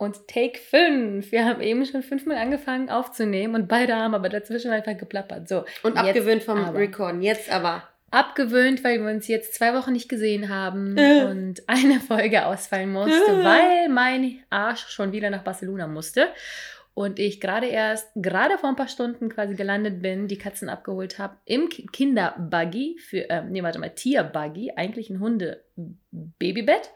Und Take 5. Wir haben eben schon fünfmal angefangen aufzunehmen und beide haben aber dazwischen einfach geplappert. So, Und abgewöhnt vom aber. Recorden. Jetzt aber. Abgewöhnt, weil wir uns jetzt zwei Wochen nicht gesehen haben Äh. und eine Folge ausfallen musste, Äh. weil mein Arsch schon wieder nach Barcelona musste. Und ich gerade erst, gerade vor ein paar Stunden quasi gelandet bin, die Katzen abgeholt habe im Ki- Kinderbuggy, für, ähm, nee, warte mal, Tierbuggy, eigentlich ein Hunde-Babybett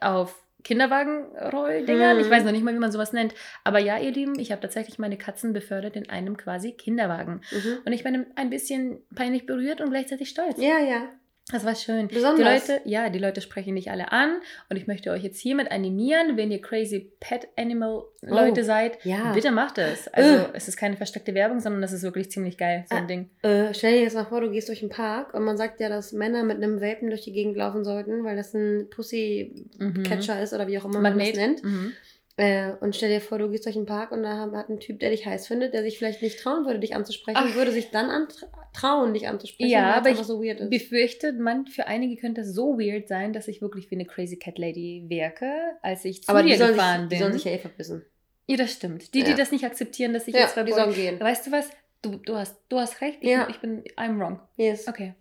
auf Kinderwagenrolldingern. Hm. Ich weiß noch nicht mal, wie man sowas nennt. Aber ja, ihr Lieben, ich habe tatsächlich meine Katzen befördert in einem quasi Kinderwagen. Mhm. Und ich bin ein bisschen peinlich berührt und gleichzeitig stolz. Ja, ja. Das war schön. Besonders. Die Leute, ja, die Leute sprechen dich alle an und ich möchte euch jetzt hiermit animieren, wenn ihr crazy Pet Animal Leute Oh, seid, ja. bitte macht es. Also Äh. es ist keine versteckte Werbung, sondern das ist wirklich ziemlich geil, so ein Ah. Ding. Äh, stell dir jetzt mal vor, du gehst durch den Park und man sagt ja, dass Männer mit einem Welpen durch die Gegend laufen sollten, weil das ein Pussy-Catcher Mhm. ist oder wie auch immer man Magnet. das nennt. Mhm. Äh, und stell dir vor, du gehst durch den Park und da hat ein Typ, der dich heiß findet, der sich vielleicht nicht trauen würde, dich anzusprechen, Ach. würde sich dann trauen, dich anzusprechen, Ja, weil es aber ich so weird ist. Befürchte, man, für einige könnte es so weird sein, dass ich wirklich wie eine crazy Cat Lady wirke, als ich zu aber dir die gefahren sich, die bin. sollen sich ja eh verbissen. ja, das stimmt. Die, die Ja. das nicht akzeptieren, dass ich Ja, jetzt die verboten- sollen gehen. Weißt du was? Du, du, hast, du hast recht. Ich, Ja. ich bin, I'm wrong. Yes. Okay.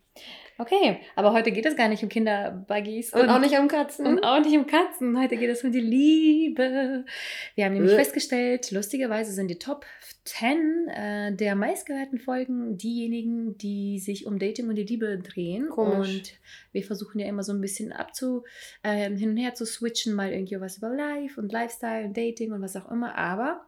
Okay, aber heute geht es gar nicht um Kinderbuggies. Und, auch nicht um Katzen. Und auch nicht um Katzen. Heute geht es um die Liebe. Wir haben nämlich Äh. festgestellt, lustigerweise sind die Top 10 äh, der meistgehörten Folgen diejenigen, die sich um Dating und die Liebe drehen. Komisch. Und wir versuchen ja immer so ein bisschen abzu, äh, hin und her zu switchen, mal irgendwie was über Life und Lifestyle und Dating und was auch immer. Aber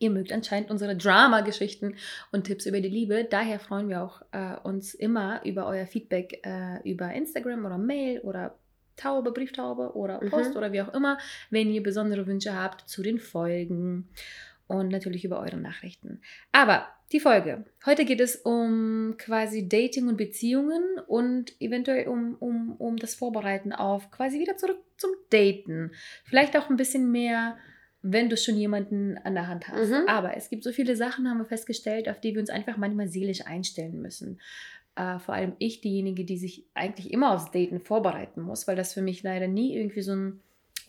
Ihr mögt anscheinend unsere Drama-Geschichten und Tipps über die Liebe. Daher freuen wir auch äh, uns immer über euer Feedback äh, über Instagram oder Mail oder Taube, Brieftaube oder Mhm. Post oder wie auch immer, wenn ihr besondere Wünsche habt zu den Folgen und natürlich über eure Nachrichten. Aber die Folge. Heute geht es um quasi Dating und Beziehungen und eventuell um, um, um das Vorbereiten auf quasi wieder zurück zum Daten. Vielleicht auch ein bisschen mehr wenn du schon jemanden an der Hand hast. Mhm. Aber es gibt so viele Sachen, haben wir festgestellt, auf die wir uns einfach manchmal seelisch einstellen müssen. Äh, vor allem ich, diejenige, die sich eigentlich immer aufs Daten vorbereiten muss, weil das für mich leider nie irgendwie so ein,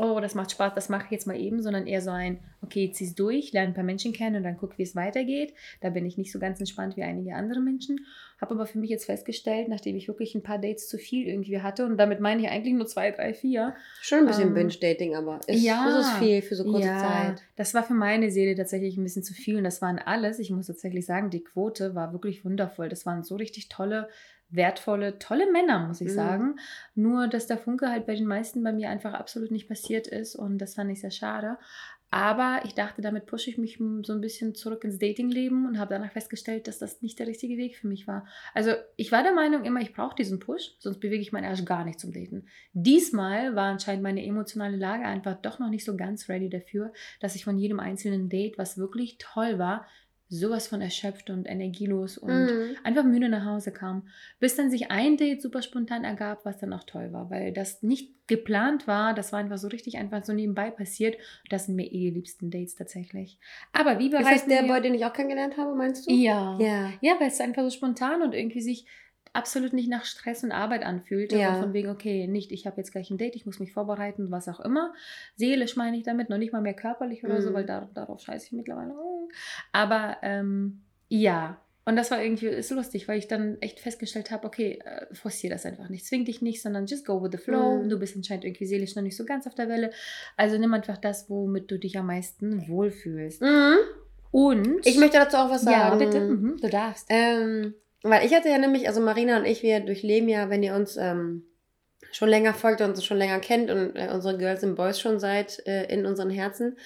oh, das macht Spaß, das mache ich jetzt mal eben, sondern eher so ein, okay, zieh's durch, lerne ein paar Menschen kennen und dann guck, wie es weitergeht. Da bin ich nicht so ganz entspannt wie einige andere Menschen. Habe aber für mich jetzt festgestellt, nachdem ich wirklich ein paar Dates zu viel irgendwie hatte, und damit meine ich eigentlich nur zwei, drei, vier, Schon ein bisschen Ähm, Binge-Dating, aber ist, ja. ist viel für so kurze ja, Zeit. das war für meine Seele tatsächlich ein bisschen zu viel und das waren alles. Ich muss tatsächlich sagen, die Quote war wirklich wundervoll. Das waren so richtig tolle, wertvolle, tolle Männer, muss ich Mhm. sagen. Nur, dass der Funke halt bei den meisten bei mir einfach absolut nicht passiert ist und das fand ich sehr schade. Aber ich dachte, damit pushe ich mich so ein bisschen zurück ins Datingleben und habe danach festgestellt, dass das nicht der richtige Weg für mich war. Also ich war der Meinung immer, ich brauche diesen Push, sonst bewege ich meinen Arsch gar nicht zum Daten. Diesmal war anscheinend meine emotionale Lage einfach doch noch nicht so ganz ready dafür, dass ich von jedem einzelnen Date, was wirklich toll war, sowas von erschöpft und energielos und Mhm. einfach müde nach Hause kam. Bis dann sich ein Date super spontan ergab, was dann auch toll war, weil das nicht geplant war, das war einfach so richtig einfach so nebenbei passiert. Das sind mir eh die liebsten Dates tatsächlich. Aber wie Ist das der. Boy, den ich auch kennengelernt habe, meinst du? Ja. Ja. Ja, weil es einfach so spontan und irgendwie sich absolut nicht nach Stress und Arbeit anfühlte. Ja. Und von wegen, okay, nicht, ich habe jetzt gleich ein Date, ich muss mich vorbereiten, was auch immer. Seelisch meine ich damit, noch nicht mal mehr körperlich oder so, Mhm. weil da, darauf scheiße ich mittlerweile. Aber ähm, ja. Und das war irgendwie ist lustig, weil ich dann echt festgestellt habe, okay, äh, forciere das einfach nicht. Zwing dich nicht, sondern just go with the flow. Mhm. Du bist anscheinend irgendwie seelisch noch nicht so ganz auf der Welle. Also nimm einfach das, womit du dich am meisten wohlfühlst. Mhm. Und Ich möchte dazu auch was sagen. ja, bitte, mhm, du darfst. Ähm, weil ich hatte ja nämlich, also Marina und ich, wir durchleben ja, wenn ihr uns ähm, schon länger folgt und uns schon länger kennt und äh, unsere Girls and Boys schon seid äh, in unseren Herzen,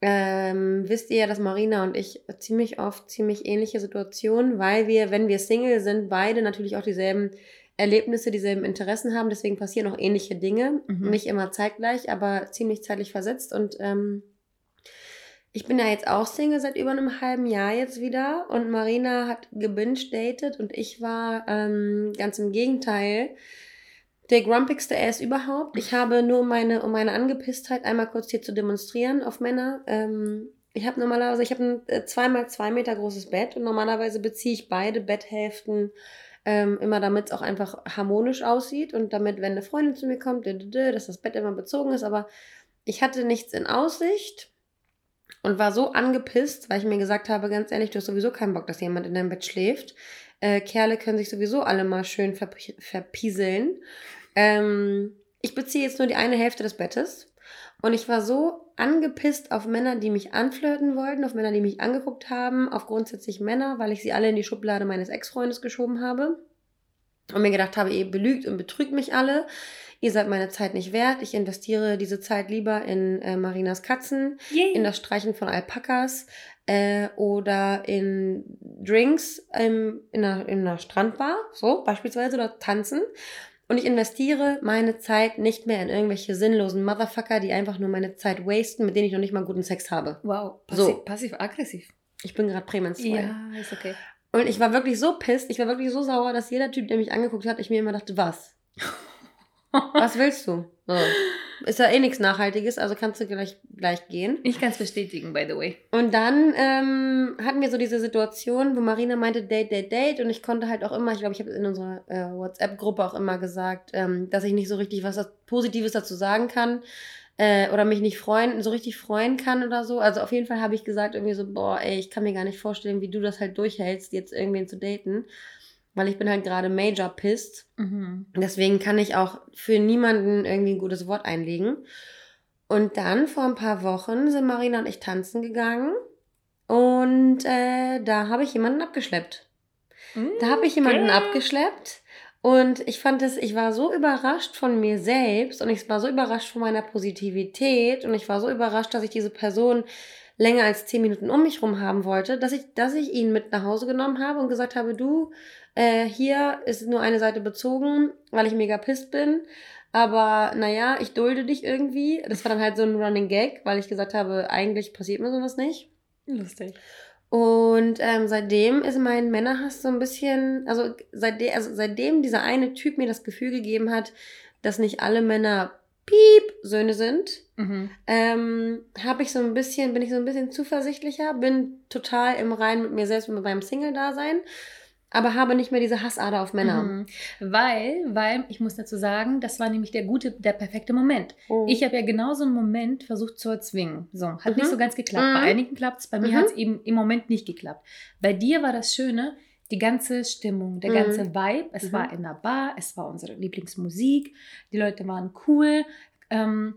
ähm, wisst ihr ja, dass Marina und ich ziemlich oft ziemlich ähnliche Situationen, weil wir, wenn wir Single sind, beide natürlich auch dieselben Erlebnisse, dieselben Interessen haben. Deswegen passieren auch ähnliche Dinge. Mhm. Nicht immer zeitgleich, aber ziemlich zeitlich versetzt. Und ähm, ich bin ja jetzt auch Single seit über einem halben Jahr jetzt wieder und Marina hat gebinged-datet und ich war ähm, ganz im Gegenteil der grumpigste Ass überhaupt. Ich habe nur meine, um meine Angepisstheit einmal kurz hier zu demonstrieren auf Männer. Ähm, ich habe normalerweise, ich habe ein äh, zweimal zwei Meter großes Bett und normalerweise beziehe ich beide Betthälften ähm, immer damit es auch einfach harmonisch aussieht und damit, wenn eine Freundin zu mir kommt, dass das Bett immer bezogen ist. Aber ich hatte nichts in Aussicht und war so angepisst, weil ich mir gesagt habe, ganz ehrlich, du hast sowieso keinen Bock, dass jemand in deinem Bett schläft. Äh, Kerle können sich sowieso alle mal schön verp verpieseln. Ähm, ich beziehe jetzt nur die eine Hälfte des Bettes. Und ich war so angepisst auf Männer, die mich anflirten wollten, auf Männer, die mich angeguckt haben, auf grundsätzlich Männer, weil ich sie alle in die Schublade meines Ex-Freundes geschoben habe. Und mir gedacht habe, ihr belügt und betrügt mich alle. Ihr seid meine Zeit nicht wert. Ich investiere diese Zeit lieber in äh, Marinas Katzen, Yay. in das Streichen von Alpakas äh, oder in Drinks ähm, in, einer, in einer Strandbar, so beispielsweise, oder tanzen. Und ich investiere meine Zeit nicht mehr in irgendwelche sinnlosen Motherfucker, die einfach nur meine Zeit wasten, mit denen ich noch nicht mal guten Sex habe. Wow, passiv, so. passiv-aggressiv. Ich bin gerade prämenstruell. Ja, ist okay. Und ich war wirklich so pisst, ich war wirklich so sauer, dass jeder Typ, der mich angeguckt hat, ich mir immer dachte, was? was willst du? So. Ist ja eh nichts Nachhaltiges, also kannst du gleich, gleich gehen. Ich kann es bestätigen, by the way. Und dann ähm, hatten wir so diese Situation, wo Marina meinte, Date, Date, Date. Und ich konnte halt auch immer, ich glaube, ich habe in unserer äh, WhatsApp-Gruppe auch immer gesagt, ähm, dass ich nicht so richtig was Positives dazu sagen kann. Äh, oder mich nicht freuen, so richtig freuen kann oder so. Also auf jeden Fall habe ich gesagt, irgendwie so, boah, ey, ich kann mir gar nicht vorstellen, wie du das halt durchhältst, jetzt irgendwen zu daten weil ich bin halt gerade major pissed. Mhm. Deswegen kann ich auch für niemanden irgendwie ein gutes Wort einlegen. Und dann vor ein paar Wochen sind Marina und ich tanzen gegangen und äh, da habe ich jemanden abgeschleppt. Mhm. Da habe ich jemanden okay. abgeschleppt und ich fand es, ich war so überrascht von mir selbst und ich war so überrascht von meiner Positivität und ich war so überrascht, dass ich diese Person länger als zehn Minuten um mich rum haben wollte, dass ich, dass ich ihn mit nach Hause genommen habe und gesagt habe, du, äh, hier ist nur eine Seite bezogen, weil ich mega pisst bin. Aber naja, ich dulde dich irgendwie. Das war dann halt so ein Running Gag, weil ich gesagt habe, eigentlich passiert mir sowas nicht. Lustig. Und ähm, seitdem ist mein Männerhass so ein bisschen, also, seitdem, also seitdem dieser eine Typ mir das Gefühl gegeben hat, dass nicht alle Männer Piep Söhne sind, mhm. ähm, habe ich so ein bisschen, bin ich so ein bisschen zuversichtlicher, bin total im Rein mit mir selbst und mit meinem Single-Dasein aber habe nicht mehr diese Hassader auf Männer. Mhm. Weil, weil, ich muss dazu sagen, das war nämlich der gute, der perfekte Moment. Oh. Ich habe ja genau so einen Moment versucht zu erzwingen. So, hat mhm. nicht so ganz geklappt. Mhm. Bei einigen klappt es, bei mir mhm. hat es eben im Moment nicht geklappt. Bei dir war das Schöne, die ganze Stimmung, der ganze mhm. Vibe. Es war mhm. in der Bar, es war unsere Lieblingsmusik, die Leute waren cool. Ähm,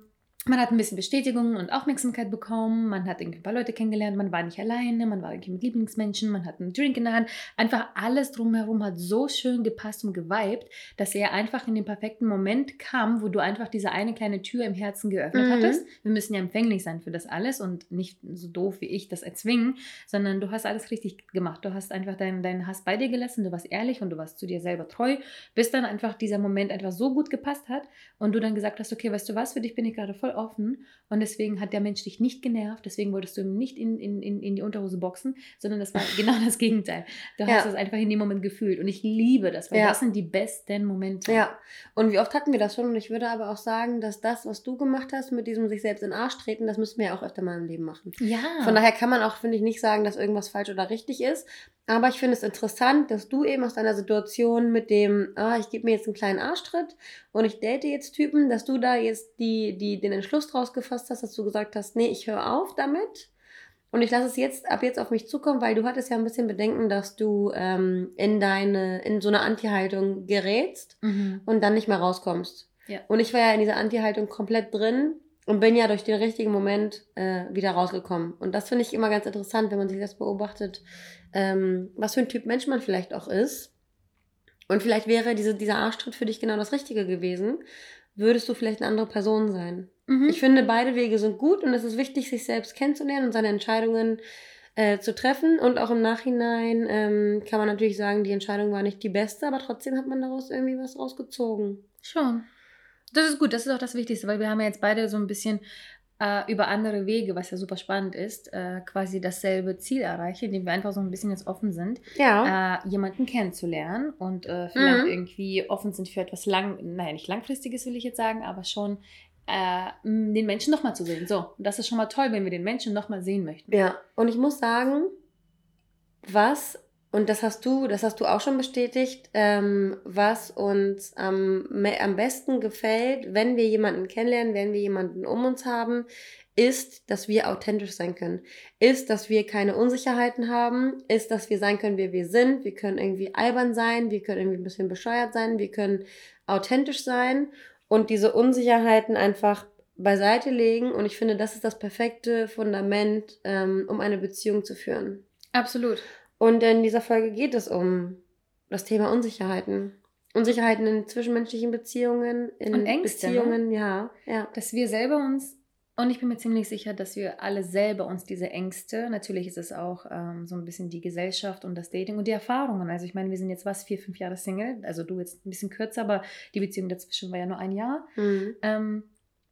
man hat ein bisschen Bestätigung und Aufmerksamkeit bekommen, man hat irgendwie ein paar Leute kennengelernt, man war nicht alleine, man war irgendwie mit Lieblingsmenschen, man hat einen Drink in der Hand. Einfach alles drumherum hat so schön gepasst und geweibt, dass er einfach in den perfekten Moment kam, wo du einfach diese eine kleine Tür im Herzen geöffnet mhm. hattest. Wir müssen ja empfänglich sein für das alles und nicht so doof wie ich das erzwingen, sondern du hast alles richtig gemacht. Du hast einfach deinen, deinen Hass bei dir gelassen, du warst ehrlich und du warst zu dir selber treu, bis dann einfach dieser Moment einfach so gut gepasst hat und du dann gesagt hast, okay, weißt du was, für dich bin ich gerade voll offen und deswegen hat der Mensch dich nicht genervt, deswegen wolltest du ihm nicht in, in, in, die Unterhose boxen, sondern das war genau das Gegenteil. Du ja. hast es einfach in dem Moment gefühlt und ich liebe das, weil ja. das sind die besten Momente. Ja, und wie oft hatten wir das schon und ich würde aber auch sagen, dass das, was du gemacht hast mit diesem sich selbst in den Arsch treten, das müssen wir ja auch öfter mal im Leben machen. Ja. Von daher kann man auch, finde ich, nicht sagen, dass irgendwas falsch oder richtig ist, aber ich finde es interessant, dass du eben aus deiner Situation mit dem, ah, ich gebe mir jetzt einen kleinen Arschtritt und ich date jetzt Typen, dass du da jetzt die, die, den Entschluss draus gefasst hast, dass du gesagt hast, nee, ich höre auf damit und ich lasse es jetzt ab jetzt auf mich zukommen, weil du hattest ja ein bisschen Bedenken, dass du ähm, in deine, in so eine Anti-Haltung gerätst mhm. und dann nicht mehr rauskommst. Ja. Und ich war ja in dieser Anti-Haltung komplett drin und bin ja durch den richtigen Moment äh, wieder rausgekommen. Und das finde ich immer ganz interessant, wenn man sich das beobachtet, ähm, was für ein Typ Mensch man vielleicht auch ist. Und vielleicht wäre diese, dieser Arschtritt für dich genau das Richtige gewesen, würdest du vielleicht eine andere Person sein. Mhm. Ich finde, beide Wege sind gut und es ist wichtig, sich selbst kennenzulernen und seine Entscheidungen äh, zu treffen. Und auch im Nachhinein ähm, kann man natürlich sagen, die Entscheidung war nicht die beste, aber trotzdem hat man daraus irgendwie was rausgezogen. Schon. Das ist gut, das ist auch das Wichtigste, weil wir haben ja jetzt beide so ein bisschen äh, über andere Wege, was ja super spannend ist, äh, quasi dasselbe Ziel erreichen, indem wir einfach so ein bisschen jetzt offen sind, Ja. äh, jemanden kennenzulernen und äh, vielleicht Mhm. irgendwie offen sind für etwas lang, naja, nicht langfristiges will ich jetzt sagen, aber schon äh, den Menschen nochmal zu sehen. So, das ist schon mal toll, wenn wir den Menschen nochmal sehen möchten. Ja, und ich muss sagen, was, und das hast du, das hast du auch schon bestätigt, ähm, was uns am, am besten gefällt, wenn wir jemanden kennenlernen, wenn wir jemanden um uns haben, ist, dass wir authentisch sein können. Ist, dass wir keine Unsicherheiten haben. Ist, dass wir sein können, wer wir sind. Wir können irgendwie albern sein. Wir können irgendwie ein bisschen bescheuert sein. Wir können authentisch sein und diese Unsicherheiten einfach beiseite legen. Und ich finde, das ist das perfekte Fundament, ähm, um eine Beziehung zu führen. Absolut. Und in dieser Folge geht es um das Thema Unsicherheiten. Unsicherheiten in zwischenmenschlichen Beziehungen, in Und Ängste, ne? Beziehungen, ja, ja. Dass wir selber uns, und ich bin mir ziemlich sicher, dass wir alle selber uns diese Ängste, natürlich ist es auch ähm, so ein bisschen die Gesellschaft und das Dating und die Erfahrungen. Also ich meine, wir sind jetzt was, vier, fünf Jahre Single, also du jetzt ein bisschen kürzer, aber die Beziehung dazwischen war ja nur ein Jahr. Mhm. Ähm,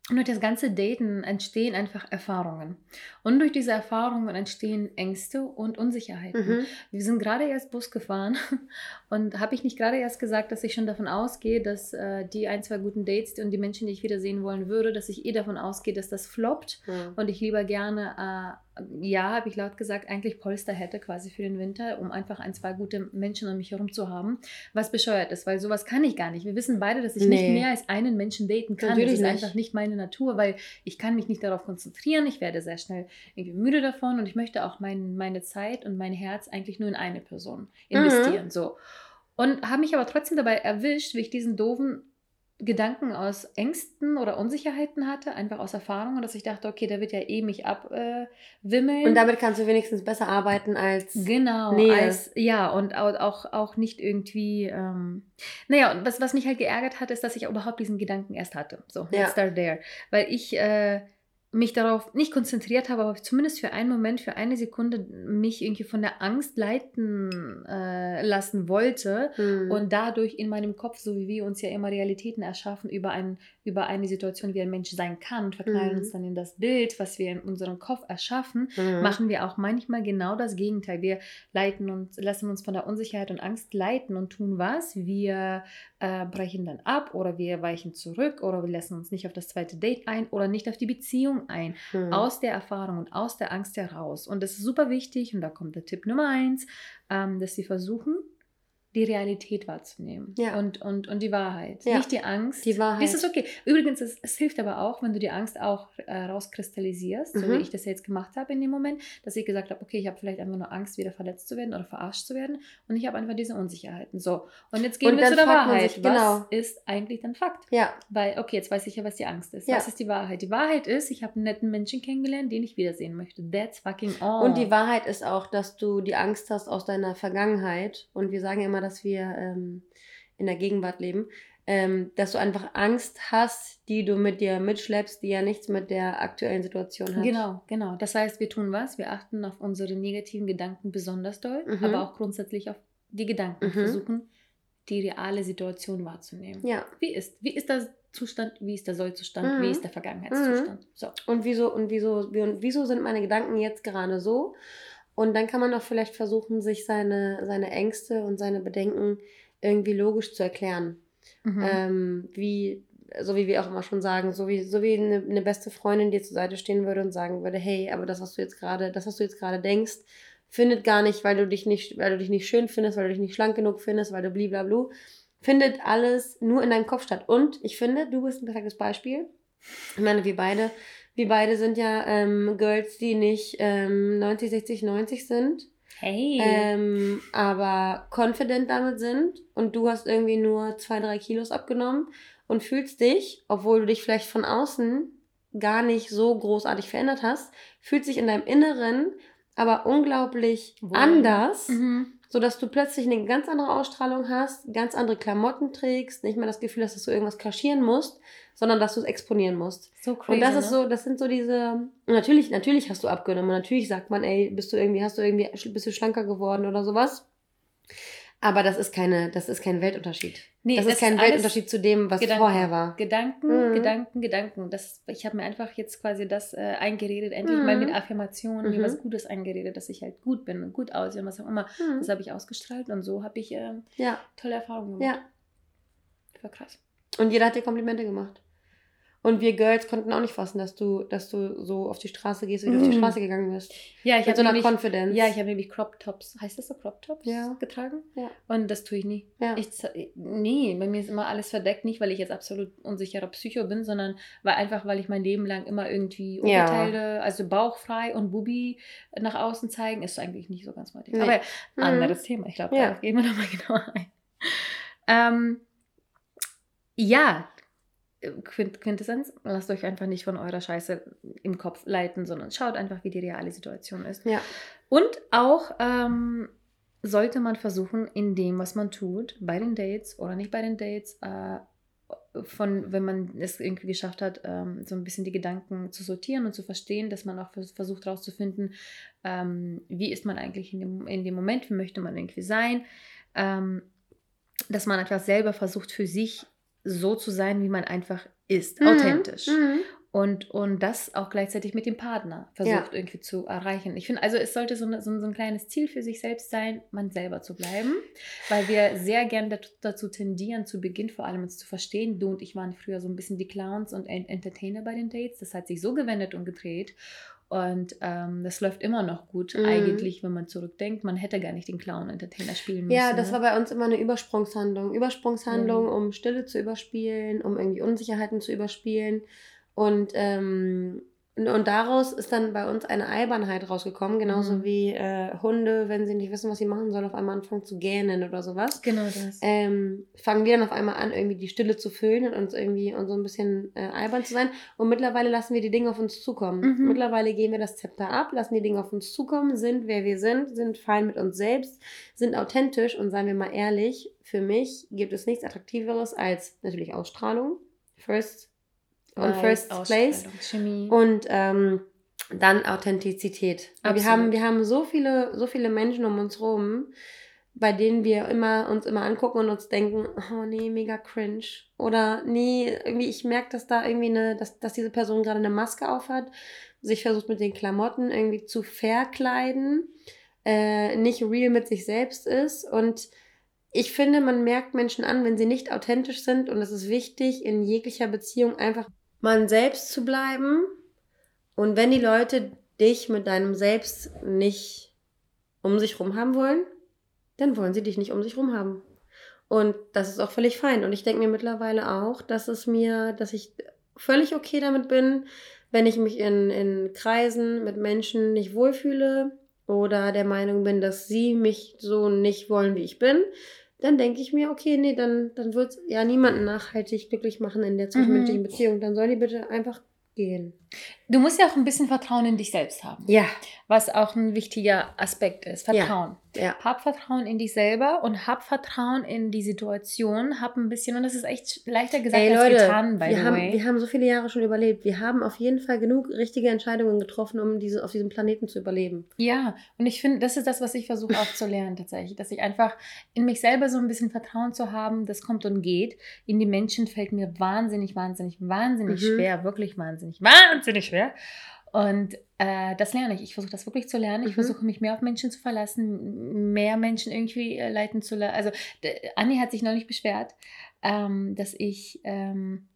und durch das ganze Daten entstehen einfach Erfahrungen. Und durch diese Erfahrungen entstehen Ängste und Unsicherheiten. Mhm. Wir sind gerade erst Bus gefahren und habe ich nicht gerade erst gesagt, dass ich schon davon ausgehe, dass äh, die ein, zwei guten Dates und die Menschen, die ich wiedersehen wollen würde, dass ich eh davon ausgehe, dass das floppt Ja. und ich lieber gerne, äh, ja, habe ich laut gesagt, eigentlich Polster hätte quasi für den Winter, um einfach ein, zwei gute Menschen um mich herum zu haben, was bescheuert ist, weil sowas kann ich gar nicht. Wir wissen beide, dass ich nicht Nee. mehr als einen Menschen daten kann. Natürlich das ist nicht. einfach nicht meine Natur, weil ich kann mich nicht darauf konzentrieren. Ich werde sehr schnell irgendwie müde davon und ich möchte auch mein, meine Zeit und mein Herz eigentlich nur in eine Person investieren. So. Und habe mich aber trotzdem dabei erwischt, wie ich diesen doofen Gedanken aus Ängsten oder Unsicherheiten hatte, einfach aus Erfahrung, und dass ich dachte, okay, der wird ja eh mich abwimmeln. Äh. Und damit kannst du wenigstens besser arbeiten als. Genau, Nähe. als, ja, und au- auch, auch nicht irgendwie, ähm, naja, und was, was mich halt geärgert hat, ist, dass ich überhaupt diesen Gedanken erst hatte. So, Ja. let's start there. Weil ich äh, mich darauf nicht konzentriert habe, aber zumindest für einen Moment, für eine Sekunde mich irgendwie von der Angst leiten äh, lassen wollte Mhm. und dadurch in meinem Kopf, so wie wir uns ja immer Realitäten erschaffen über, ein, über eine Situation, wie ein Mensch sein kann und verknallen Mhm. uns dann in das Bild, was wir in unserem Kopf erschaffen, Mhm. machen wir auch manchmal genau das Gegenteil. Wir leiten uns, lassen uns von der Unsicherheit und Angst leiten und tun was? Wir äh, brechen dann ab oder wir weichen zurück oder wir lassen uns nicht auf das zweite Date ein oder nicht auf die Beziehung ein. Mhm. Aus der Erfahrung und aus der Angst heraus. Und das ist super wichtig und da kommt der Tipp Nummer eins, ähm, dass sie versuchen, die Realität wahrzunehmen Ja. und, und, und die Wahrheit. Ja. Nicht die Angst. Die Wahrheit. Das ist okay. Übrigens, es, es hilft aber auch, wenn du die Angst auch äh, rauskristallisierst, so Mhm. wie ich das jetzt gemacht habe in dem Moment, dass ich gesagt habe, okay, ich habe vielleicht einfach nur Angst, wieder verletzt zu werden oder verarscht zu werden und ich habe einfach diese Unsicherheiten. So, und jetzt gehen Und wir zu der Wahrheit. sich, Was genau. ist eigentlich dann Fakt? Ja, Weil, okay, jetzt weiß ich ja, was die Angst ist. Ja. Was ist die Wahrheit? Die Wahrheit ist, ich habe einen netten Menschen kennengelernt, den ich wiedersehen möchte. That's fucking all. Und die Wahrheit ist auch, dass du die Angst hast aus deiner Vergangenheit. Und wir sagen immer, dass wir ähm, in der Gegenwart leben. Ähm, dass du einfach Angst hast, die du mit dir mitschleppst, die ja nichts mit der aktuellen Situation hat. Genau, genau. Das heißt, wir tun was? Wir achten auf unsere negativen Gedanken besonders doll, Mhm. aber auch grundsätzlich auf die Gedanken. Mhm. Versuchen, die reale Situation wahrzunehmen. Ja. Wie ist, wie ist der Zustand, wie ist der Sollzustand, Mhm. wie ist der Vergangenheitszustand? So. Und wieso, und wieso, wie- und wieso sind meine Gedanken jetzt gerade so? Und dann kann man auch vielleicht versuchen, sich seine, seine Ängste und seine Bedenken irgendwie logisch zu erklären. Mhm. ähm, wie, so wie wir auch immer schon sagen, so wie, so wie eine, eine beste Freundin dir zur Seite stehen würde und sagen würde, hey, aber das, was du jetzt gerade, das, was du jetzt gerade denkst, findet gar nicht, weil du dich nicht, weil du dich nicht schön findest, weil du dich nicht schlank genug findest, weil du bliblablu, findet alles nur in deinem Kopf statt. Und ich finde, du bist ein perfektes Beispiel. Ich meine, wir beide, wir beide sind ja ähm, Girls, die nicht ähm, 90, 60, 90 sind hey. ähm, aber confident damit sind und du hast irgendwie nur zwei, drei Kilos abgenommen und fühlst dich, obwohl du dich vielleicht von außen gar nicht so großartig verändert hast, fühlt sich in deinem Inneren aber unglaublich Wohl. anders, mhm. Sodass du plötzlich eine ganz andere Ausstrahlung hast, ganz andere Klamotten trägst, nicht mehr das Gefühl hast, dass du irgendwas kaschieren musst, sondern dass du es exponieren musst. So crazy. Und das ist ne? so, das sind so diese. Natürlich, natürlich hast du abgenommen. und Natürlich sagt man, ey, bist du irgendwie, hast du irgendwie, bist du schlanker geworden oder sowas. Aber das ist keine, das ist kein Weltunterschied. Nee, das, das ist kein ist Weltunterschied zu dem, was Gedanken. vorher war. Gedanken, Mhm. Gedanken, Gedanken. Das, ich habe mir einfach jetzt quasi das äh, eingeredet, endlich mal Mhm. mit Affirmationen, mir Mhm. was Gutes eingeredet, dass ich halt gut bin und gut aussehe und was auch immer. Mhm. Das habe ich ausgestrahlt und so habe ich äh, Ja, tolle Erfahrungen gemacht. ja. War krass. Und jeder hat dir Komplimente gemacht. Und wir Girls konnten auch nicht fassen, dass du, dass du so auf die Straße gehst, wie du auf die Mhm. Straße gegangen bist. Ja, ich so habe einer nämlich, Confidence. ja, ich habe nämlich Crop Tops, heißt das so Crop Tops Ja. getragen? Ja. Und das tue ich nie. ja. Ich, nee, bei mir ist immer alles verdeckt, nicht weil ich jetzt absolut unsicherer Psycho bin, sondern weil einfach, weil ich mein Leben lang immer irgendwie Ja. Oberteile, also bauchfrei und Bubi nach außen zeigen, ist eigentlich nicht so ganz mein Ding. Nee. Aber Mhm. anderes Thema, ich glaube, Ja. darauf gehen wir nochmal genauer ein. Ähm, ja, Quintessenz, lasst euch einfach nicht von eurer Scheiße im Kopf leiten, sondern schaut einfach, wie die reale Situation ist. Ja. Und auch ähm, sollte man versuchen, in dem, was man tut, bei den Dates oder nicht bei den Dates, äh, von, wenn man es irgendwie geschafft hat, ähm, so ein bisschen die Gedanken zu sortieren und zu verstehen, dass man auch vers- versucht herauszufinden, ähm, wie ist man eigentlich in dem, in dem Moment, wie möchte man irgendwie sein, ähm, dass man einfach selber versucht, für sich so zu sein, wie man einfach ist, Mhm. authentisch. Mhm. Und, und das auch gleichzeitig mit dem Partner versucht irgendwie zu erreichen. Ich finde, also es sollte so, eine, so, ein- so ein kleines Ziel für sich selbst sein, man selber zu bleiben, weil wir sehr gern dazu, tendieren, zu Beginn vor allem uns zu verstehen. Du und ich waren früher so ein bisschen die Clowns und En- Entertainer bei den Dates. Das hat sich so gewendet und gedreht. Und ähm, das läuft immer noch gut, Mhm. eigentlich, wenn man zurückdenkt. Man hätte gar nicht den Clown-Entertainer spielen müssen. Ja, das ne? war bei uns immer eine Übersprungshandlung. Übersprungshandlung, Mhm. um Stille zu überspielen, um irgendwie Unsicherheiten zu überspielen. Und, ähm, und- daraus ist dann bei uns eine Albernheit rausgekommen, genauso Mhm. wie äh, Hunde, wenn sie nicht wissen, was sie machen sollen, auf einmal anfangen zu gähnen oder sowas. Genau das. Ähm, fangen wir dann auf einmal an, irgendwie die Stille zu füllen und uns irgendwie und so ein bisschen äh, albern zu sein. Und mittlerweile lassen wir die Dinge auf uns zukommen. Mhm. Mittlerweile geben wir das Zepter ab, lassen die Dinge auf uns zukommen, sind wer wir sind, sind fein mit uns selbst, sind authentisch und seien wir mal ehrlich, für mich gibt es nichts Attraktiveres als natürlich Ausstrahlung. First on first place. Chemie. Und ähm, dann Authentizität. Wir haben, wir haben so viele, so viele Menschen um uns rum, bei denen wir immer, uns immer angucken und uns denken, oh nee, mega cringe. Oder nee, irgendwie, ich merke, dass da irgendwie eine, dass, dass diese Person gerade eine Maske aufhat, sich versucht mit den Klamotten irgendwie zu verkleiden, äh, nicht real mit sich selbst ist. Und ich finde, man merkt Menschen an, wenn sie nicht authentisch sind. Und es ist wichtig, in jeglicher Beziehung einfach man selbst zu bleiben. Und wenn die Leute dich mit deinem Selbst nicht um sich rum haben wollen, dann wollen sie dich nicht um sich rum haben. Und das ist auch völlig fein. Und ich denke mir mittlerweile auch, dass es mir, dass ich völlig okay damit bin, wenn ich mich in, in Kreisen mit Menschen nicht wohlfühle oder der Meinung bin, dass sie mich so nicht wollen, wie ich bin, dann denke ich mir, okay, nee, dann, dann wird es ja niemanden nachhaltig glücklich machen in der zwischenmenschlichen Mhm. Beziehung. Dann sollen die bitte einfach gehen. Du musst ja auch ein bisschen Vertrauen in dich selbst haben. Ja, was auch ein wichtiger Aspekt ist. Ja. Vertrauen. ja. Hab Vertrauen in dich selber und hab Vertrauen in die Situation. Hab ein bisschen, und das ist echt leichter gesagt Ey als Leute, getan, by wir the haben, way. wir haben so viele Jahre schon überlebt. Wir haben auf jeden Fall genug richtige Entscheidungen getroffen, um diese, auf diesem Planeten zu überleben. Ja, und ich finde, das ist das, was ich versuche auch zu lernen tatsächlich, dass ich einfach in mich selber so ein bisschen Vertrauen zu haben, das kommt und geht. In die Menschen fällt mir wahnsinnig, wahnsinnig, wahnsinnig Mhm. schwer, wirklich wahnsinnig, wahnsinnig schwer. Und äh, das lerne ich. Ich versuche das wirklich zu lernen. Ich Mhm. versuche mich mehr auf Menschen zu verlassen, mehr Menschen irgendwie äh, leiten zu lassen. Also Anni hat sich neulich beschwert, ähm, dass ich ähm,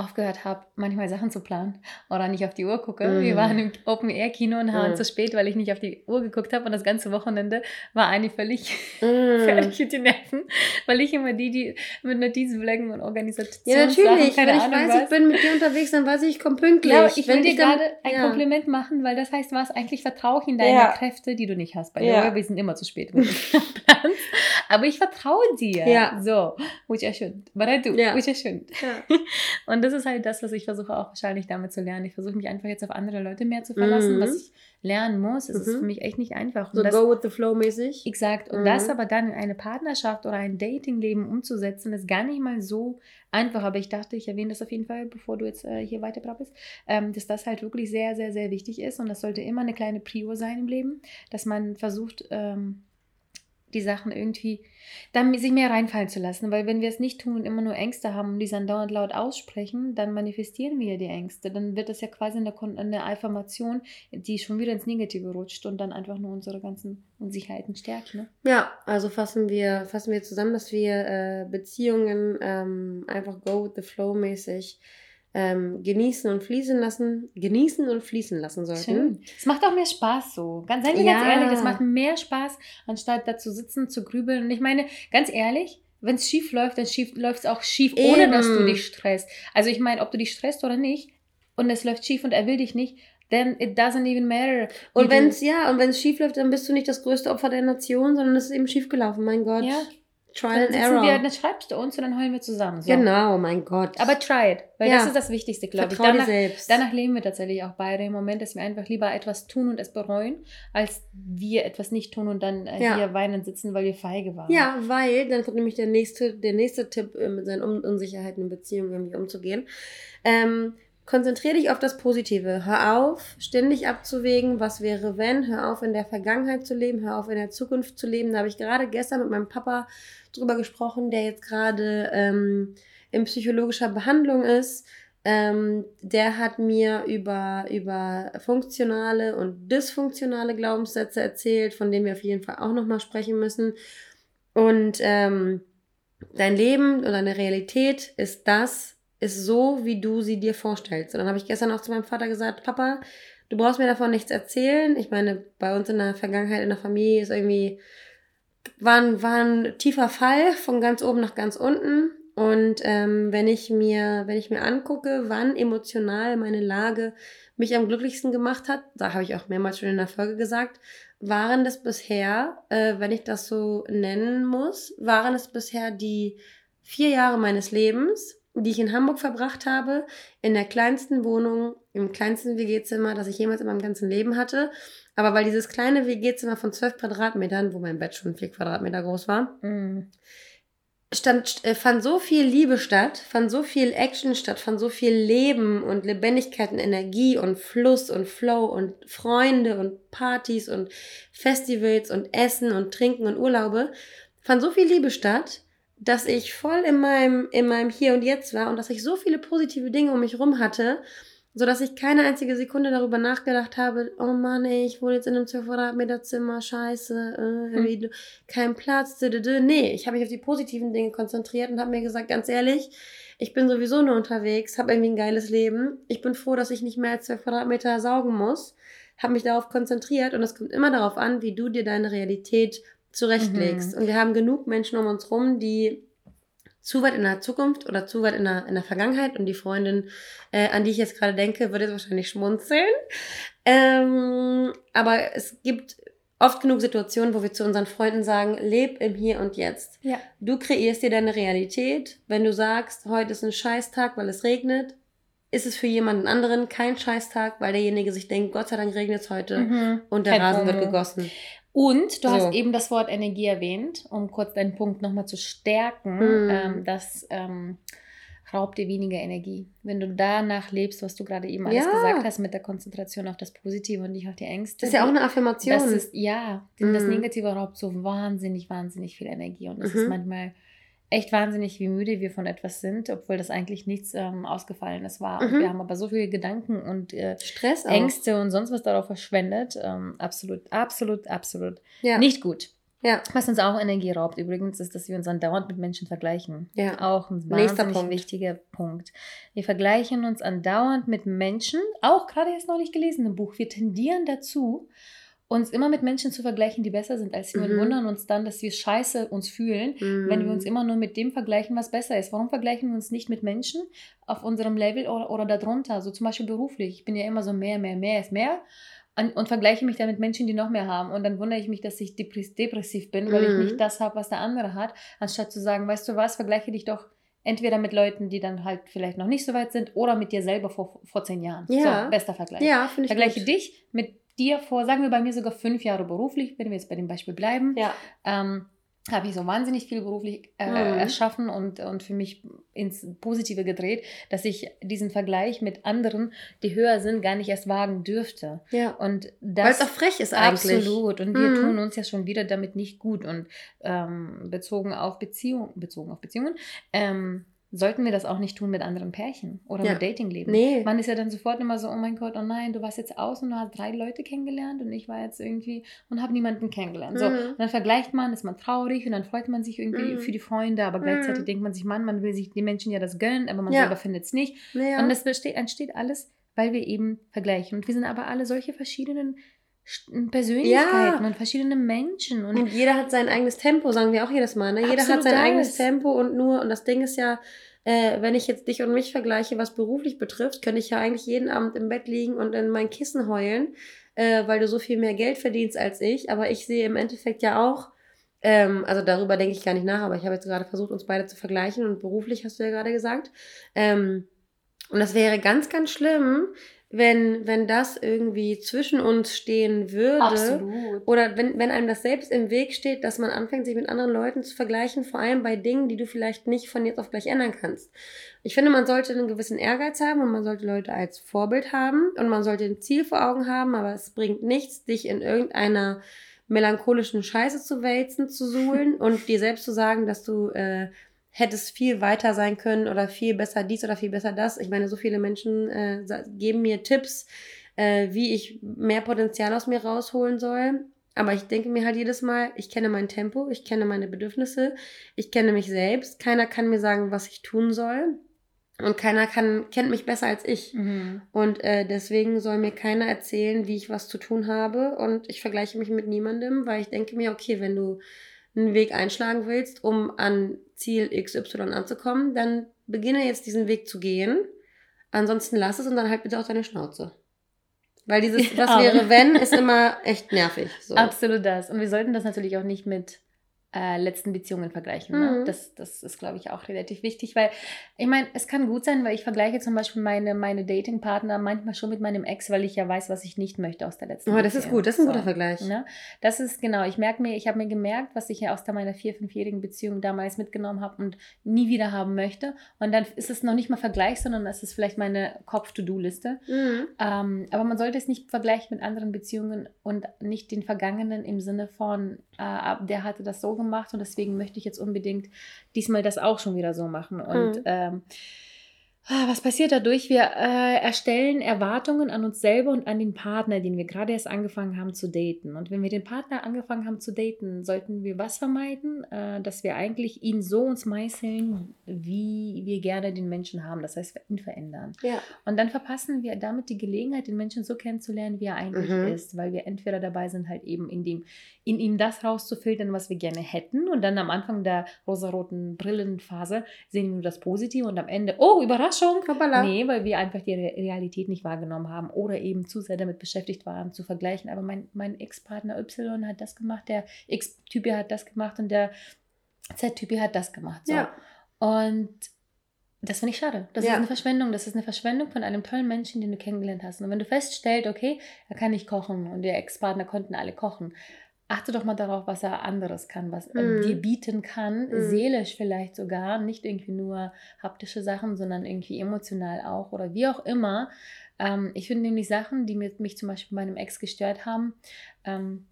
aufgehört habe, manchmal Sachen zu planen oder nicht auf die Uhr gucke. Mhm. Wir waren im Open-Air-Kino und waren Mhm. zu spät, weil ich nicht auf die Uhr geguckt habe und das ganze Wochenende war Anni völlig Mm. fertig mit den Nerven, weil ich immer die, die mit Notizblöcken und Organisationen Ja, natürlich. keine Wenn ich Ahnung weiß, was. ich bin mit dir unterwegs, dann weiß ich, ich komme pünktlich. Ja, aber ich will dir gerade ein ja. Kompliment machen, weil das heißt, was eigentlich vertraue ich in deine Ja. Kräfte, die du nicht hast. Bei Ja. ja. wir sind immer zu spät. aber ich vertraue dir. Ja. So, which I should. But I do, Ja. which I shouldn't. Ja. Und das ist halt das, was ich versuche auch wahrscheinlich damit zu lernen. Ich versuche mich einfach jetzt auf andere Leute mehr zu verlassen, Mhm. was ich lernen muss. Es ist Mhm. für mich echt nicht einfach. So Und das, go with the flow mäßig. Exakt. Und Mhm. das aber dann in eine Partnerschaft oder ein Datingleben umzusetzen, ist gar nicht mal so einfach. Aber ich dachte, ich erwähne das auf jeden Fall, bevor du jetzt äh, hier weiter brabbelst, ähm, dass das halt wirklich sehr, sehr, sehr wichtig ist. Und das sollte immer eine kleine Prio sein im Leben, dass man versucht, ähm, die Sachen irgendwie, dann sich mehr reinfallen zu lassen. Weil wenn wir es nicht tun und immer nur Ängste haben und die dann dauernd laut aussprechen, dann manifestieren wir die Ängste. Dann wird das ja quasi eine, eine Affirmation, die schon wieder ins Negative rutscht und dann einfach nur unsere ganzen Unsicherheiten stärkt. Ne? Ja, also fassen wir, fassen wir zusammen, dass wir äh, Beziehungen ähm, einfach go with the flow mäßig ähm, genießen und fließen lassen, genießen und fließen lassen sollten. Schön. Es macht auch mehr Spaß so. Ganz, seien wir ja. ganz ehrlich, es macht mehr Spaß, anstatt da zu sitzen, zu grübeln. Und ich meine, ganz ehrlich, wenn es schief läuft, dann läuft es auch schief, Eben. ohne dass du dich stresst. Also ich meine, ob du dich stresst oder nicht, und es läuft schief und er will dich nicht, then it doesn't even matter. Und wenn es ja, und wenn es schief läuft, dann bist du nicht das größte Opfer der Nation, sondern es ist eben schief gelaufen, mein Gott. Ja. Trial and Error. Wir, dann schreibst du uns und dann heulen wir zusammen. So. Genau, mein Gott. Aber try it, weil ja. das ist das Wichtigste, glaube ich. Danach, selbst. danach leben wir tatsächlich auch beide im Moment, dass wir einfach lieber etwas tun und es bereuen, als wir etwas nicht tun und dann äh, ja. hier weinend sitzen, weil wir feige waren. Ja, weil, dann kommt nämlich der nächste, der nächste Tipp, äh, mit seinen Unsicherheiten in Beziehungen irgendwie umzugehen. Ähm, Konzentriere dich auf das Positive. Hör auf, ständig abzuwägen, was wäre wenn. Hör auf, in der Vergangenheit zu leben. Hör auf, in der Zukunft zu leben. Da habe ich gerade gestern mit meinem Papa drüber gesprochen, der jetzt gerade ähm, in psychologischer Behandlung ist. Ähm, der hat mir über, über funktionale und dysfunktionale Glaubenssätze erzählt, von denen wir auf jeden Fall auch nochmal sprechen müssen. Und ähm, dein Leben und deine Realität ist das, ist so, wie du sie dir vorstellst. Und dann habe ich gestern auch zu meinem Vater gesagt, Papa, du brauchst mir davon nichts erzählen. Ich meine, bei uns in der Vergangenheit, in der Familie ist irgendwie, war ein, war ein tiefer Fall von ganz oben nach ganz unten. Und ähm, wenn ich mir, wenn ich mir angucke, wann emotional meine Lage mich am glücklichsten gemacht hat, da habe ich auch mehrmals schon in der Folge gesagt, waren das bisher, äh, wenn ich das so nennen muss, waren es bisher die vier Jahre meines Lebens, die ich in Hamburg verbracht habe, in der kleinsten Wohnung, im kleinsten WG-Zimmer, das ich jemals in meinem ganzen Leben hatte. Aber weil dieses kleine WG-Zimmer von 12 Quadratmetern, wo mein Bett schon 4 Quadratmeter groß war, mm. stand, äh, fand so viel Liebe statt, fand so viel Action statt, fand so viel Leben und Lebendigkeit und Energie und Fluss und Flow und Freunde und Partys und Festivals und Essen und Trinken und Urlaube, fand so viel Liebe statt, dass ich voll in meinem, in meinem Hier und Jetzt war und dass ich so viele positive Dinge um mich rum hatte, so dass ich keine einzige Sekunde darüber nachgedacht habe, oh Mann, ey, ich wohne jetzt in einem 12 Quadratmeter Zimmer, scheiße, äh, hm. kein Platz, dödödö. nee, ich habe mich auf die positiven Dinge konzentriert und habe mir gesagt, ganz ehrlich, ich bin sowieso nur unterwegs, habe irgendwie ein geiles Leben, ich bin froh, dass ich nicht mehr als 12 Quadratmeter saugen muss, habe mich darauf konzentriert und es kommt immer darauf an, wie du dir deine Realität zurechtlegst. Mhm. Und wir haben genug Menschen um uns rum, die zu weit in der Zukunft oder zu weit in der, in der Vergangenheit und die Freundin, äh, an die ich jetzt gerade denke, würde jetzt wahrscheinlich schmunzeln. Ähm, aber es gibt oft genug Situationen, wo wir zu unseren Freunden sagen, leb im Hier und Jetzt. Ja. Du kreierst dir deine Realität. Wenn du sagst, heute ist ein Scheißtag, weil es regnet, ist es für jemanden anderen kein Scheißtag, weil derjenige sich denkt, Gott sei Dank regnet es heute mhm. und der Rasen wird gegossen. Und du so. hast eben das Wort Energie erwähnt, um kurz deinen Punkt nochmal zu stärken. Mhm. Ähm, das ähm, raubt dir weniger Energie. Wenn du danach lebst, was du gerade eben alles ja. gesagt hast, mit der Konzentration auf das Positive und nicht auf die Ängste. Das ist ja auch eine Affirmation. Das ist, ja, mhm. das Negative raubt so wahnsinnig, wahnsinnig viel Energie. Und das mhm. ist manchmal echt wahnsinnig, wie müde wir von etwas sind, obwohl das eigentlich nichts ähm, Ausgefallenes war. Mhm. Wir haben aber so viele Gedanken und äh, Stress Ängste und sonst was darauf verschwendet. Ähm, absolut, absolut, absolut ja. nicht gut. Ja. Was uns auch Energie raubt übrigens, ist, dass wir uns andauernd mit Menschen vergleichen. Ja. Auch ein wahnsinnig Punkt. wichtiger Punkt. Wir vergleichen uns andauernd mit Menschen, auch gerade erst neulich gelesen im Buch. Wir tendieren dazu, uns immer mit Menschen zu vergleichen, die besser sind als wir mhm. und wundern uns dann, dass wir scheiße uns fühlen, mhm. wenn wir uns mhm. immer nur mit dem vergleichen, was besser ist. Warum vergleichen wir uns nicht mit Menschen auf unserem Level oder, oder darunter? So zum Beispiel beruflich. Ich bin ja immer so mehr, mehr, mehr ist mehr und, und vergleiche mich dann mit Menschen, die noch mehr haben. Und dann wundere ich mich, dass ich depressiv bin, weil mhm. ich nicht das habe, was der andere hat, anstatt zu sagen, weißt du was, vergleiche dich doch entweder mit Leuten, die dann halt vielleicht noch nicht so weit sind, oder mit dir selber vor, vor zehn Jahren. Ja. So, bester Vergleich. Ja, finde ich Vergleiche gut. dich mit dir vor, sagen wir bei mir sogar fünf Jahre beruflich, wenn wir jetzt bei dem Beispiel bleiben. Ja. Ähm, habe ich so wahnsinnig viel beruflich äh, mhm. erschaffen und, und für mich ins Positive gedreht, dass ich diesen Vergleich mit anderen, die höher sind, gar nicht erst wagen dürfte. Ja. Und Weil es auch frech ist eigentlich. Absolut. Und wir mhm. tun uns ja schon wieder damit nicht gut. Und ähm, bezogen auf Beziehungen, bezogen auf Beziehungen, ähm, sollten wir das auch nicht tun mit anderen Pärchen oder ja. mit Datingleben. Nee. Man ist ja dann sofort immer so, oh mein Gott, oh nein, du warst jetzt aus und du hast drei Leute kennengelernt und ich war jetzt irgendwie und habe niemanden kennengelernt. Mhm. So, und dann vergleicht man, ist man traurig und dann freut man sich irgendwie mhm. für die Freunde, aber gleichzeitig mhm. denkt man sich, Mann, man will sich die Menschen ja das gönnen, aber man ja. selber findet es nicht. Ja. Und das besteht, entsteht alles, weil wir eben vergleichen. Und wir sind aber alle solche verschiedenen Persönlichkeiten ja. und verschiedene Menschen. Und, und, jeder hat sein eigenes Tempo, sagen wir auch jedes Mal. Ne? Jeder hat sein das. eigenes Tempo und nur, und das Ding ist ja, äh, wenn ich jetzt dich und mich vergleiche, was beruflich betrifft, könnte ich ja eigentlich jeden Abend im Bett liegen und in mein Kissen heulen, äh, weil du so viel mehr Geld verdienst als ich. Aber ich sehe im Endeffekt ja auch, ähm, also darüber denke ich gar nicht nach, aber ich habe jetzt gerade versucht, uns beide zu vergleichen und beruflich hast du ja gerade gesagt. Ähm, und das wäre ganz, ganz schlimm, wenn, wenn das irgendwie zwischen uns stehen würde. Absolut. Oder wenn, wenn einem das selbst im Weg steht, dass man anfängt, sich mit anderen Leuten zu vergleichen, vor allem bei Dingen, die du vielleicht nicht von jetzt auf gleich ändern kannst. Ich finde, man sollte einen gewissen Ehrgeiz haben und man sollte Leute als Vorbild haben und man sollte ein Ziel vor Augen haben, aber es bringt nichts, dich in irgendeiner melancholischen Scheiße zu wälzen, zu suhlen und dir selbst zu sagen, dass du äh, hätte es viel weiter sein können oder viel besser dies oder viel besser das. Ich meine, so viele Menschen äh, geben mir Tipps, äh, wie ich mehr Potenzial aus mir rausholen soll. Aber ich denke mir halt jedes Mal, ich kenne mein Tempo, ich kenne meine Bedürfnisse, ich kenne mich selbst. Keiner kann mir sagen, was ich tun soll. Und keiner kann, kennt mich besser als ich. Mhm. Und äh, deswegen soll mir keiner erzählen, wie ich was zu tun habe. Und ich vergleiche mich mit niemandem, weil ich denke mir, okay, wenn du einen Weg einschlagen willst, um an Ziel XY anzukommen, dann beginne jetzt diesen Weg zu gehen. Ansonsten lass es und dann halt bitte auch deine Schnauze. Weil dieses, was wäre wenn, ist immer echt nervig. So. Absolut das. Und wir sollten das natürlich auch nicht mit äh, letzten Beziehungen vergleichen. Ne? Mhm. Das, das ist, glaube ich, auch relativ wichtig, weil ich meine, es kann gut sein, weil ich vergleiche zum Beispiel meine, meine Datingpartner manchmal schon mit meinem Ex, weil ich ja weiß, was ich nicht möchte aus der letzten Oh, das Beziehung. ist gut, das ist ein so, guter Vergleich. Ne? Das ist genau, ich merke mir, ich habe mir gemerkt, was ich ja aus der meiner vier, fünfjährigen Beziehung damals mitgenommen habe und nie wieder haben möchte. Und dann ist es noch nicht mal Vergleich, sondern es ist vielleicht meine Kopf-To-Do-Liste. Mhm. Ähm, aber man sollte es nicht vergleichen mit anderen Beziehungen und nicht den Vergangenen im Sinne von, äh, der hatte das so gemacht und deswegen möchte ich jetzt unbedingt diesmal das auch schon wieder so machen. Und mhm. ähm, was passiert dadurch? Wir äh, erstellen Erwartungen an uns selber und an den Partner, den wir gerade erst angefangen haben zu daten. Und wenn wir den Partner angefangen haben zu daten, sollten wir was vermeiden? Äh, dass wir eigentlich ihn so uns meißeln, wie wir gerne den Menschen haben. Das heißt, ihn verändern. Ja. Und dann verpassen wir damit die Gelegenheit, den Menschen so kennenzulernen, wie er eigentlich mhm. ist. Weil wir entweder dabei sind, halt eben in, dem, in ihm das rauszufiltern, was wir gerne hätten. Und dann am Anfang der rosaroten Brillenphase sehen wir nur das Positive und am Ende, oh, Überraschung! Überraschung. Hoppala. Nee, weil wir einfach die Realität nicht wahrgenommen haben oder eben zu sehr damit beschäftigt waren, zu vergleichen. Aber mein, mein Ex-Partner Y hat das gemacht, der X-Typ hat das gemacht und der Z-Typ hat das gemacht. So. Ja. Und das finde ich schade. Das ja. ist eine Verschwendung. Das ist eine Verschwendung von einem tollen Menschen, den du kennengelernt hast. Und wenn du feststellst, okay, er kann nicht kochen und der Ex-Partner konnten alle kochen, achte doch mal darauf, was er anderes kann, was er mm. dir bieten kann, mm. seelisch vielleicht sogar, nicht irgendwie nur haptische Sachen, sondern irgendwie emotional auch oder wie auch immer. Ähm, ich finde nämlich Sachen, die mich zum Beispiel bei meinem Ex gestört haben, ähm,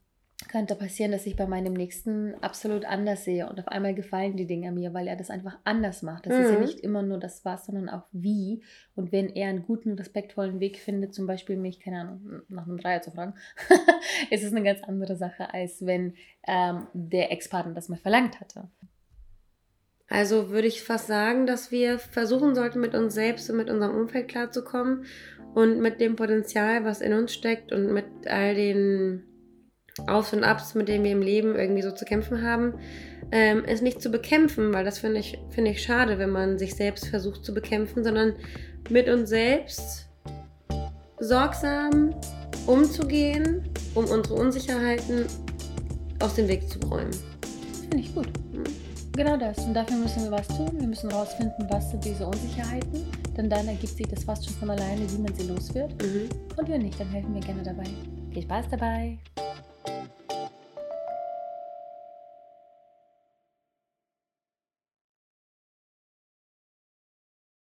könnte passieren, dass ich bei meinem nächsten absolut anders sehe und auf einmal gefallen die Dinge mir, weil er das einfach anders macht. Das mhm. ist ja mhm. nicht immer nur das was, sondern auch wie. Und wenn er einen guten, respektvollen Weg findet, zum Beispiel mich, keine Ahnung, nach einem Dreier zu fragen, ist es eine ganz andere Sache, als wenn ähm, der Ex-Partner das mal verlangt hatte. Also würde ich fast sagen, dass wir versuchen sollten, mit uns selbst und mit unserem Umfeld klarzukommen und mit dem Potenzial, was in uns steckt und mit all den auf und Abs, mit denen wir im Leben irgendwie so zu kämpfen haben, ähm, ist nicht zu bekämpfen, weil das finde ich, find ich schade, wenn man sich selbst versucht zu bekämpfen, sondern mit uns selbst sorgsam umzugehen, um unsere Unsicherheiten aus dem Weg zu räumen. Finde ich gut. Mhm. Genau das. Und dafür müssen wir was tun. Wir müssen herausfinden, was sind diese Unsicherheiten. Denn dann ergibt sich das fast schon von alleine, wie man sie los wird. Mhm. Und wenn nicht, dann helfen wir gerne dabei. Viel Spaß dabei!